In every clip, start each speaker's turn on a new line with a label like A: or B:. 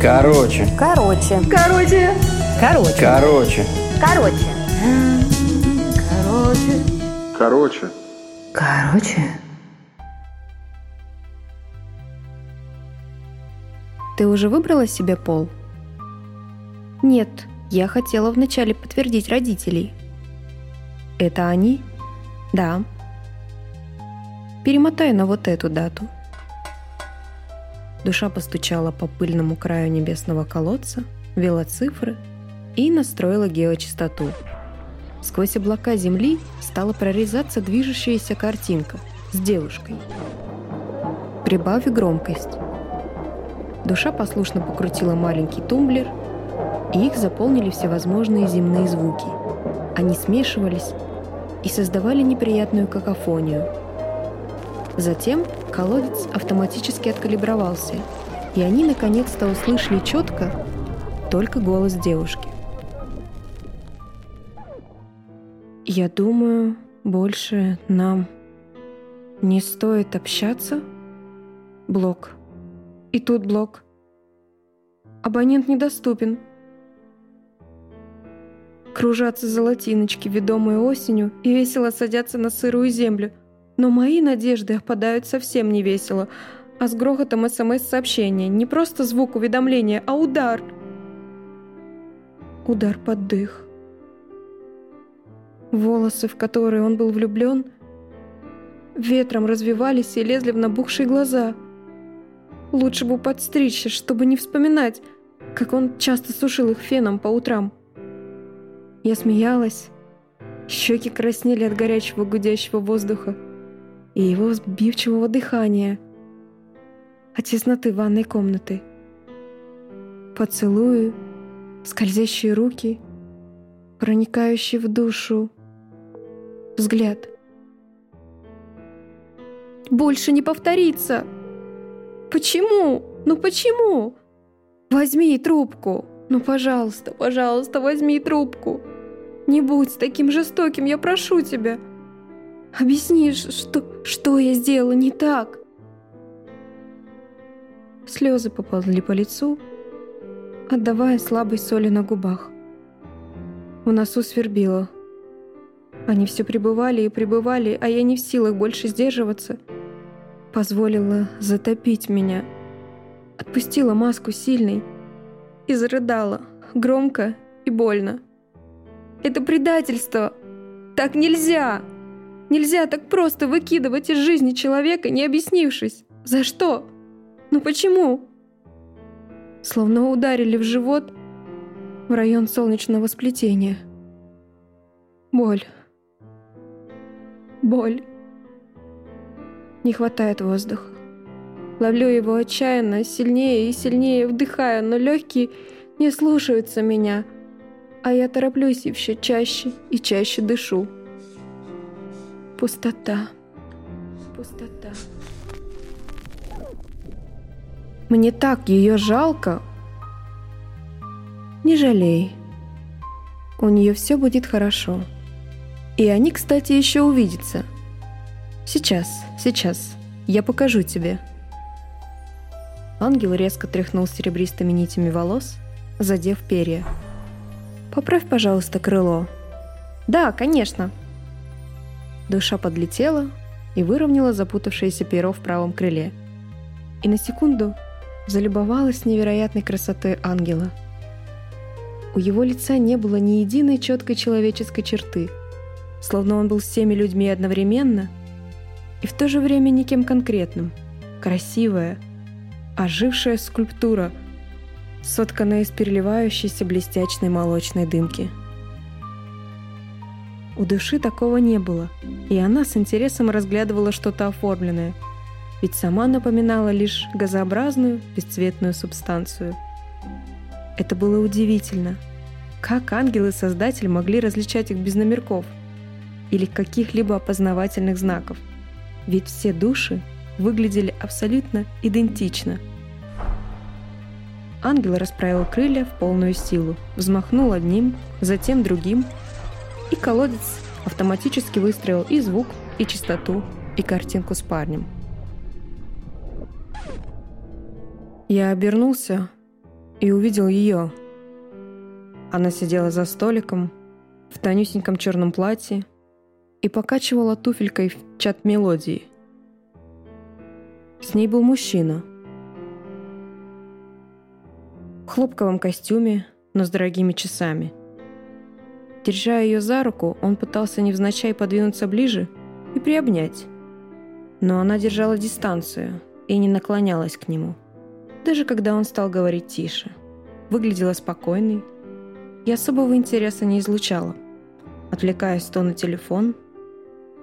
A: Короче.
B: Короче.
C: Короче.
B: Короче.
A: Короче.
B: Короче. Короче.
D: Короче.
B: Короче.
E: Ты уже выбрала себе пол? Нет, я хотела вначале подтвердить родителей. Это они? Да. Перемотай на вот эту дату. Душа постучала по пыльному краю небесного колодца, ввела цифры и настроила геочастоту. Сквозь облака земли стала прорезаться движущаяся картинка с девушкой. Прибавь громкость. Душа послушно покрутила маленький тумблер, и их заполнили всевозможные земные звуки. Они смешивались и создавали неприятную какофонию. Затем колодец автоматически откалибровался, и они наконец-то услышали четко только голос девушки. «Я думаю, больше нам не стоит общаться?» Блок. И тут блок. Абонент недоступен. Кружатся золотиночки, ведомые осенью, и весело садятся на сырую землю. Но мои надежды опадают совсем не весело, а с грохотом СМС-сообщения. Не просто звук уведомления, а удар. Удар под дых. Волосы, в которые он был влюблен, ветром развивались и лезли в набухшие глаза – Лучше бы подстричься, чтобы не вспоминать, как он часто сушил их феном по утрам. Я смеялась. Щеки краснели от горячего гудящего воздуха и его сбивчивого дыхания, от тесноты ванной комнаты. Поцелуи, скользящие руки, проникающий в душу взгляд. «Больше не повторится!» Почему? Ну почему? Возьми трубку. Ну, пожалуйста, пожалуйста, возьми трубку. Не будь таким жестоким, я прошу тебя. Объясни, что, что я сделала не так. Слезы поползли по лицу, отдавая слабой соли на губах. В носу свербило. Они все пребывали и пребывали, а я не в силах больше сдерживаться — позволила затопить меня. Отпустила маску сильной и зарыдала, громко и больно. Это предательство! Так нельзя! Нельзя так просто выкидывать из жизни человека, не объяснившись. За что? Ну почему? Словно ударили в живот в район солнечного сплетения. Боль. Боль. Не хватает воздуха. Ловлю его отчаянно, сильнее и сильнее вдыхаю, но легкие не слушаются меня, а я тороплюсь и все чаще и чаще дышу. Пустота. Пустота. Мне так ее жалко. Не жалей. У нее все будет хорошо. И они, кстати, еще увидятся – Сейчас, сейчас. Я покажу тебе. Ангел резко тряхнул серебристыми нитями волос, задев перья. «Поправь, пожалуйста, крыло». «Да, конечно». Душа подлетела и выровняла запутавшееся перо в правом крыле. И на секунду залюбовалась невероятной красотой ангела. У его лица не было ни единой четкой человеческой черты, словно он был всеми людьми одновременно – и в то же время никем конкретным. Красивая, ожившая скульптура, сотканная из переливающейся блестячной молочной дымки. У души такого не было, и она с интересом разглядывала что-то оформленное, ведь сама напоминала лишь газообразную, бесцветную субстанцию. Это было удивительно. Как ангелы-создатель могли различать их без номерков или каких-либо опознавательных знаков – ведь все души выглядели абсолютно идентично. Ангел расправил крылья в полную силу, взмахнул одним, затем другим, и колодец автоматически выстроил и звук, и частоту, и картинку с парнем. Я обернулся и увидел ее. Она сидела за столиком в тонюсеньком черном платье и покачивала туфелькой в чат мелодии. С ней был мужчина. В хлопковом костюме, но с дорогими часами. Держа ее за руку, он пытался невзначай подвинуться ближе и приобнять. Но она держала дистанцию и не наклонялась к нему. Даже когда он стал говорить тише. Выглядела спокойной и особого интереса не излучала, отвлекаясь то на телефон,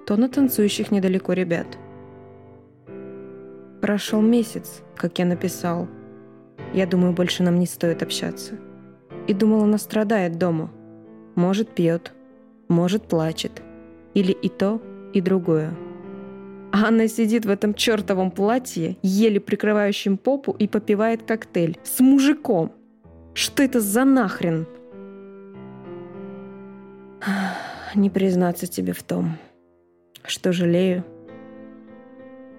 E: то на танцующих недалеко ребят. Прошел месяц, как я написал. Я думаю, больше нам не стоит общаться. И думал, она страдает дома. Может, пьет, может, плачет. Или и то, и другое. А она сидит в этом чертовом платье, еле прикрывающем попу, и попивает коктейль. С мужиком. Что это за нахрен? Не признаться тебе в том, что жалею.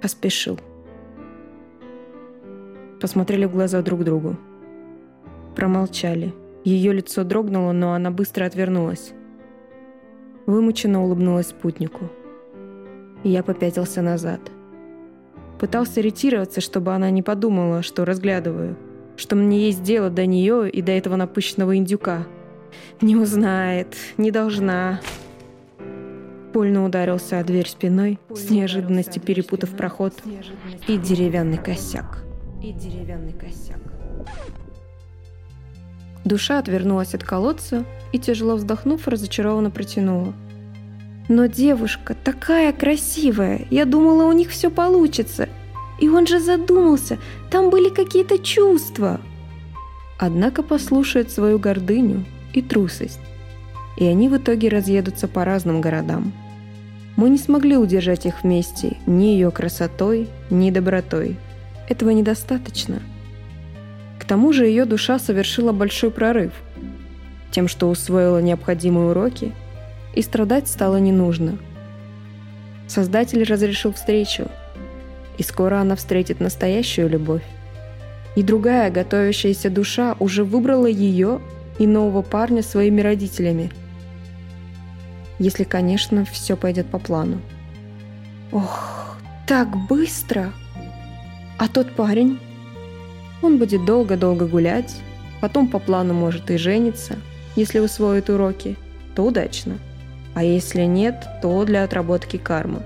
E: Поспешил. Посмотрели в глаза друг другу. Промолчали. Ее лицо дрогнуло, но она быстро отвернулась. Вымученно улыбнулась спутнику. Я попятился назад. Пытался ретироваться, чтобы она не подумала, что разглядываю, что мне есть дело до нее и до этого напыщенного индюка. Не узнает, не должна. Больно ударился о дверь спиной, с неожиданности перепутав проход, и деревянный косяк. И деревянный косяк. Душа отвернулась от колодца и, тяжело вздохнув, разочарованно протянула. «Но девушка такая красивая! Я думала, у них все получится! И он же задумался, там были какие-то чувства!» Однако послушает свою гордыню и трусость. И они в итоге разъедутся по разным городам. Мы не смогли удержать их вместе ни ее красотой, ни добротой. Этого недостаточно – к тому же ее душа совершила большой прорыв, тем, что усвоила необходимые уроки, и страдать стало не нужно. Создатель разрешил встречу, и скоро она встретит настоящую любовь. И другая готовящаяся душа уже выбрала ее и нового парня своими родителями. Если, конечно, все пойдет по плану. Ох, так быстро! А тот парень? Он будет долго-долго гулять, потом по плану может и жениться, если усвоит уроки, то удачно. А если нет, то для отработки кармы.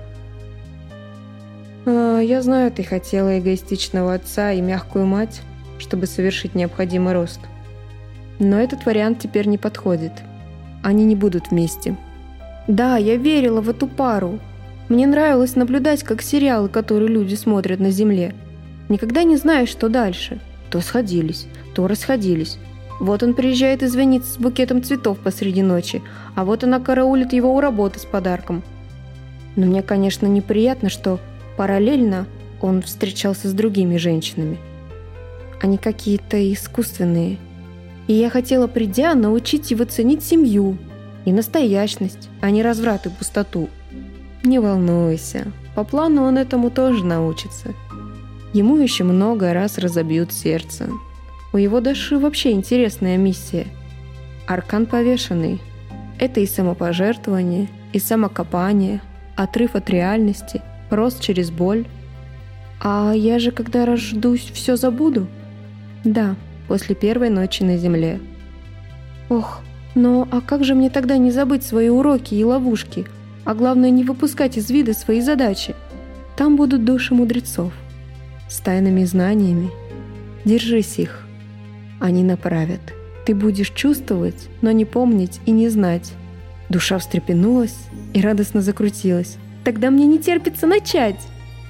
E: А, я знаю, ты хотела эгоистичного отца и мягкую мать, чтобы совершить необходимый рост. Но этот вариант теперь не подходит. Они не будут вместе. Да, я верила в эту пару. Мне нравилось наблюдать, как сериалы, которые люди смотрят на Земле. Никогда не знаешь, что дальше. То сходились, то расходились. Вот он приезжает извиниться с букетом цветов посреди ночи, а вот она караулит его у работы с подарком. Но мне, конечно, неприятно, что параллельно он встречался с другими женщинами. Они какие-то искусственные. И я хотела, придя, научить его ценить семью и настоящность, а не разврат и пустоту. Не волнуйся, по плану он этому тоже научится. Ему еще много раз разобьют сердце. У его Даши вообще интересная миссия. Аркан повешенный. Это и самопожертвование, и самокопание, отрыв от реальности, рост через боль. А я же, когда рождусь, все забуду? Да, после первой ночи на земле. Ох, но а как же мне тогда не забыть свои уроки и ловушки, а главное не выпускать из вида свои задачи? Там будут души мудрецов с тайными знаниями. Держись их. Они направят. Ты будешь чувствовать, но не помнить и не знать. Душа встрепенулась и радостно закрутилась. Тогда мне не терпится начать.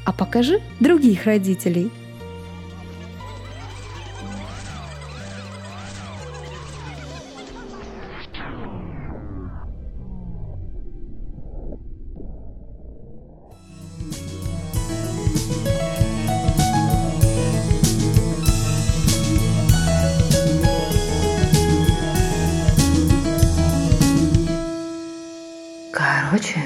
E: А покажи других родителей.
B: Короче,